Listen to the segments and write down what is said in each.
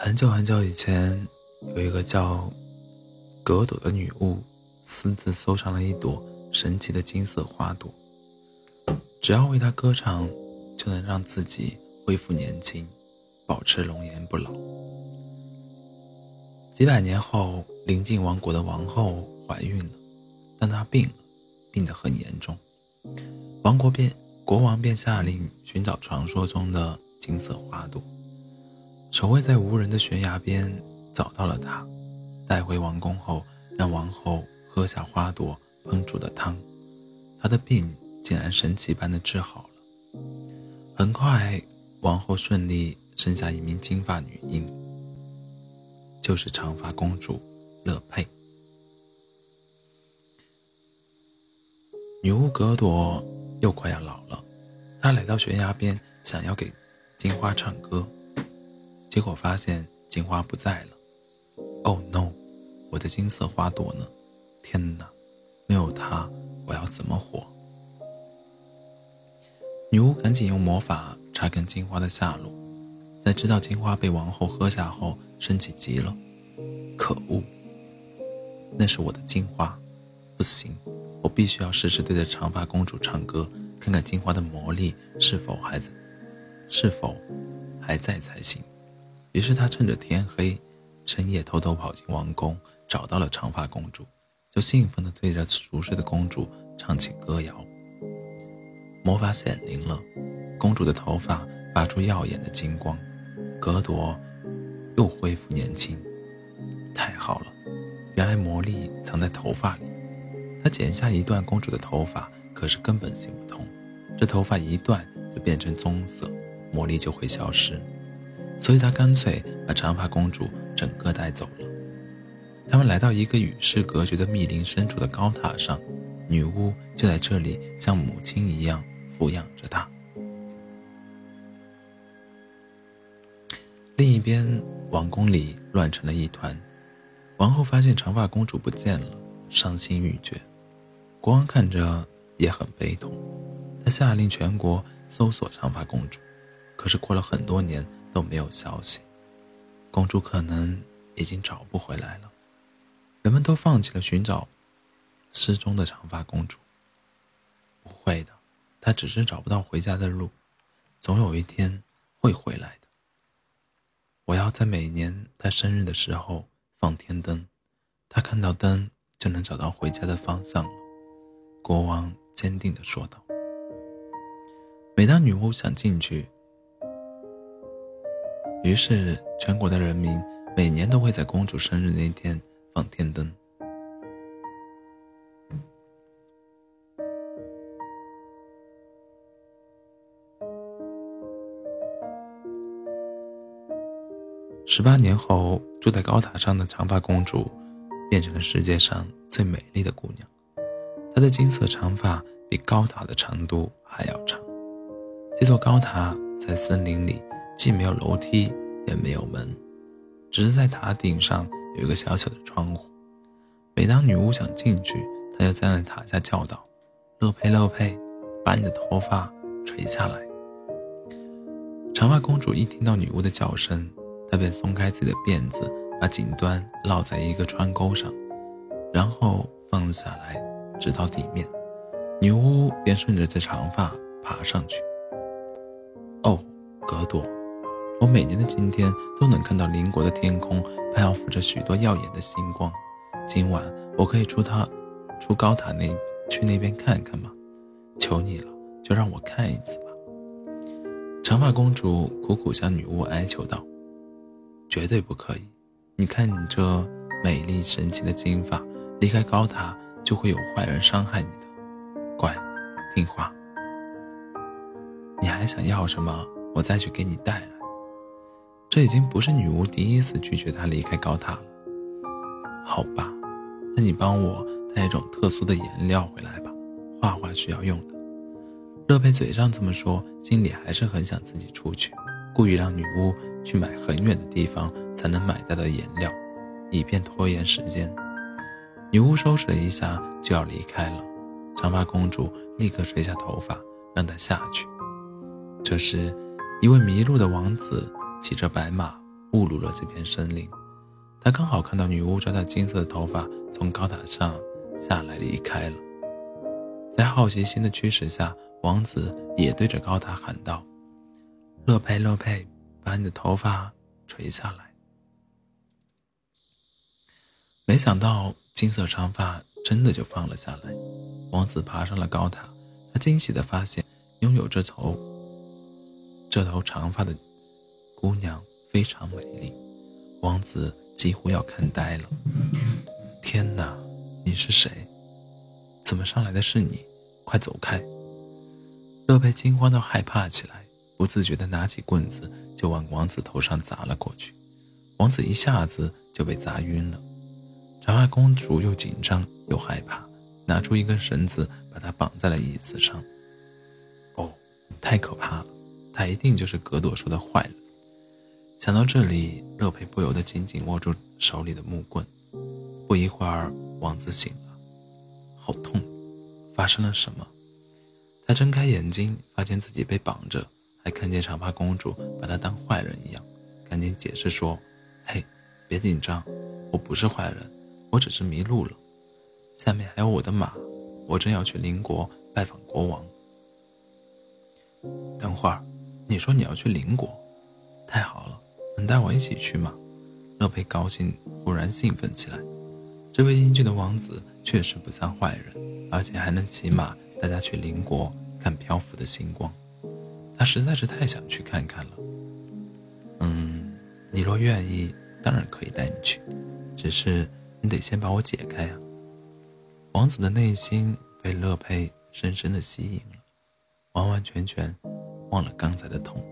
很久很久以前，有一个叫格朵的女巫，私自收藏了一朵神奇的金色花朵。只要为它歌唱，就能让自己恢复年轻，保持容颜不老。几百年后，邻近王国的王后怀孕了，但她病了，病得很严重。王国便国王便下令寻找传说中的金色花朵。守卫在无人的悬崖边找到了他，带回王宫后，让王后喝下花朵烹煮的汤，她的病竟然神奇般的治好了。很快，王后顺利生下一名金发女婴，就是长发公主乐佩。女巫格朵又快要老了，她来到悬崖边，想要给金花唱歌。结果发现金花不在了。Oh no！我的金色花朵呢？天哪！没有它，我要怎么活？女巫赶紧用魔法查看金花的下落，在知道金花被王后喝下后，生气极了。可恶！那是我的金花，不行！我必须要试试对着长发公主唱歌，看看金花的魔力是否还在，是否还在才行。于是他趁着天黑，深夜偷偷跑进王宫，找到了长发公主，就兴奋地对着熟睡的公主唱起歌谣。魔法显灵了，公主的头发发出耀眼的金光，格朵又恢复年轻。太好了，原来魔力藏在头发里。他剪下一段公主的头发，可是根本行不通，这头发一断就变成棕色，魔力就会消失。所以他干脆把长发公主整个带走了。他们来到一个与世隔绝的密林深处的高塔上，女巫就在这里像母亲一样抚养着她。另一边，王宫里乱成了一团。王后发现长发公主不见了，伤心欲绝。国王看着也很悲痛，他下令全国搜索长发公主。可是过了很多年。都没有消息，公主可能已经找不回来了。人们都放弃了寻找失踪的长发公主。不会的，她只是找不到回家的路，总有一天会回来的。我要在每年她生日的时候放天灯，她看到灯就能找到回家的方向了。国王坚定地说道。每当女巫想进去，于是，全国的人民每年都会在公主生日那天放天灯。十八年后，住在高塔上的长发公主变成了世界上最美丽的姑娘。她的金色长发比高塔的长度还要长。这座高塔在森林里。既没有楼梯，也没有门，只是在塔顶上有一个小小的窗户。每当女巫想进去，她就站在塔下叫道：“乐佩，乐佩，把你的头发垂下来。”长发公主一听到女巫的叫声，她便松开自己的辫子，把顶端绕在一个穿钩上，然后放下来，直到地面。女巫便顺着这长发爬上去。哦，格朵。我每年的今天都能看到邻国的天空漂浮着许多耀眼的星光。今晚我可以出他，出高塔那去那边看看吗？求你了，就让我看一次吧。长发公主苦苦向女巫哀求道：“绝对不可以！你看你这美丽神奇的金发，离开高塔就会有坏人伤害你的。乖，听话。你还想要什么？我再去给你带来。”这已经不是女巫第一次拒绝他离开高塔了。好吧，那你帮我带一种特殊的颜料回来吧，画画需要用的。乐佩嘴上这么说，心里还是很想自己出去，故意让女巫去买很远的地方才能买到的颜料，以便拖延时间。女巫收拾了一下就要离开了，长发公主立刻垂下头发让她下去。这时，一位迷路的王子。骑着白马误入了这片森林。他刚好看到女巫抓着金色的头发从高塔上下来离开了。在好奇心的驱使下，王子也对着高塔喊道：“乐佩，乐佩，把你的头发垂下来。”没想到金色长发真的就放了下来。王子爬上了高塔，他惊喜地发现，拥有这头这头长发的姑娘非常美丽。王子。几乎要看呆了！天哪，你是谁？怎么上来的是你？快走开！乐佩惊慌到害怕起来，不自觉地拿起棍子就往王子头上砸了过去。王子一下子就被砸晕了。长发公主又紧张又害怕，拿出一根绳子把他绑在了椅子上。哦，太可怕了！他一定就是格朵说的坏人。想到这里，乐佩不由得紧紧握住手里的木棍。不一会儿，王子醒了，好痛！发生了什么？他睁开眼睛，发现自己被绑着，还看见长发公主把他当坏人一样，赶紧解释说：“嘿，别紧张，我不是坏人，我只是迷路了。下面还有我的马，我正要去邻国拜访国王。”等会儿，你说你要去邻国？太好了！能带我一起去吗？乐佩高兴，忽然兴奋起来。这位英俊的王子确实不像坏人，而且还能骑马带他去邻国看漂浮的星光。他实在是太想去看看了。嗯，你若愿意，当然可以带你去，只是你得先把我解开呀。王子的内心被乐佩深深的吸引了，完完全全忘了刚才的痛。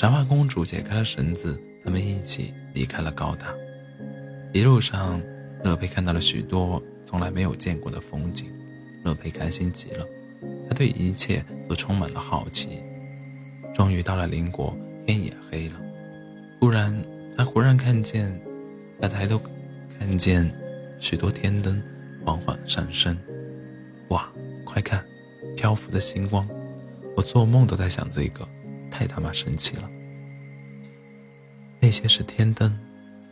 长发公主解开了绳子，他们一起离开了高塔。一路上，乐佩看到了许多从来没有见过的风景，乐佩开心极了，他对一切都充满了好奇。终于到了邻国，天也黑了。忽然，他忽然看见，他抬头看见许多天灯缓缓上升。哇，快看，漂浮的星光！我做梦都在想这个。太他妈神奇了！那些是天灯。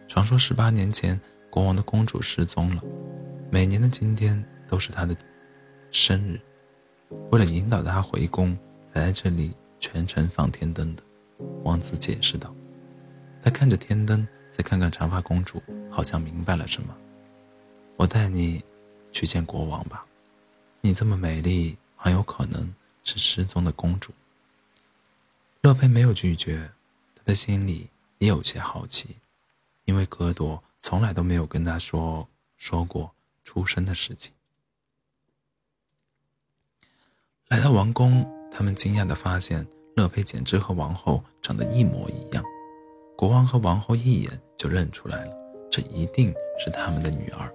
传说十八年前，国王的公主失踪了，每年的今天都是她的生日。为了引导她回宫，才在这里全程放天灯的。王子解释道。他看着天灯，再看看长发公主，好像明白了什么。我带你去见国王吧。你这么美丽，很有可能是失踪的公主。乐佩没有拒绝，他的心里也有些好奇，因为格朵从来都没有跟他说说过出生的事情。来到王宫，他们惊讶的发现，乐佩简直和王后长得一模一样。国王和王后一眼就认出来了，这一定是他们的女儿。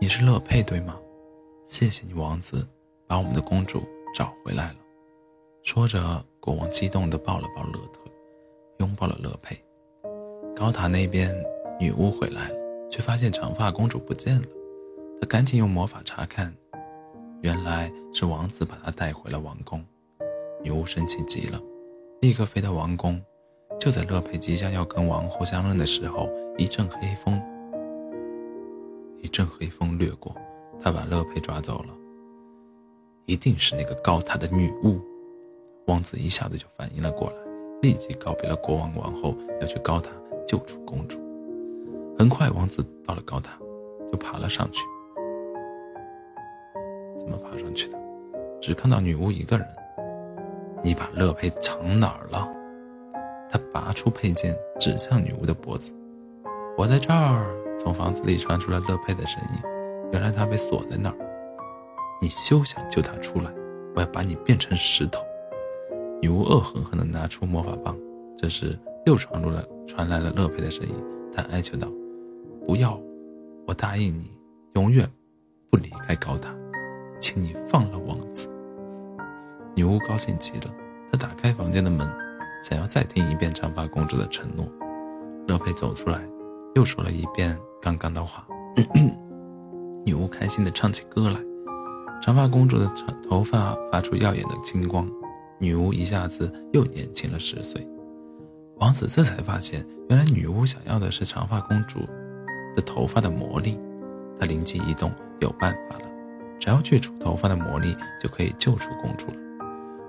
你是乐佩对吗？谢谢你，王子，把我们的公主找回来了。说着。国王激动地抱了抱乐特，拥抱了乐佩。高塔那边，女巫回来了，却发现长发公主不见了。她赶紧用魔法查看，原来是王子把她带回了王宫。女巫生气极了，立刻飞到王宫。就在乐佩即将要跟王后相认的时候，一阵黑风，一阵黑风掠过，他把乐佩抓走了。一定是那个高塔的女巫。王子一下子就反应了过来，立即告别了国王王后，要去高塔救出公主。很快，王子到了高塔，就爬了上去。怎么爬上去的？只看到女巫一个人。你把乐佩藏哪儿了？他拔出佩剑，指向女巫的脖子。我在这儿。从房子里传出了乐佩的声音。原来她被锁在那儿。你休想救她出来！我要把你变成石头。女巫恶狠狠地拿出魔法棒，这时又传入了传来了乐佩的声音，她哀求道：“不要，我答应你，永远不离开高塔，请你放了王子。”女巫高兴极了，她打开房间的门，想要再听一遍长发公主的承诺。乐佩走出来，又说了一遍刚刚的话。女巫开心地唱起歌来，长发公主的长头发发出耀眼的金光。女巫一下子又年轻了十岁。王子这才发现，原来女巫想要的是长发公主的头发的魔力。他灵机一动，有办法了，只要去除头发的魔力，就可以救出公主了。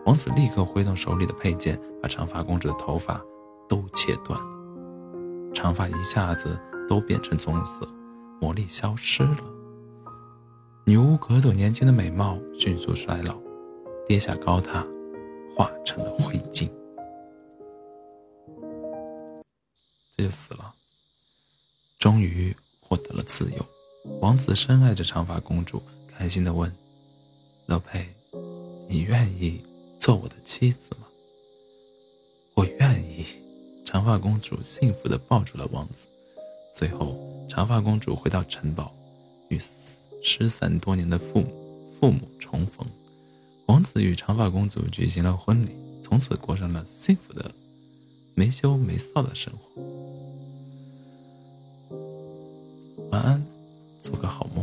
王子立刻挥动手里的佩剑，把长发公主的头发都切断了，长发一下子都变成棕色，魔力消失了。女巫可朵年轻的美貌迅速衰老，跌下高塔，化成了灰烬。这就死了。终于获得了自由，王子深爱着长发公主，开心的问：“乐佩，你愿意？”做我的妻子吗？我愿意。长发公主幸福的抱住了王子。最后，长发公主回到城堡，与失散多年的父母父母重逢。王子与长发公主举行了婚礼从此过上了幸福的没羞没臊的生活。晚安做个好梦。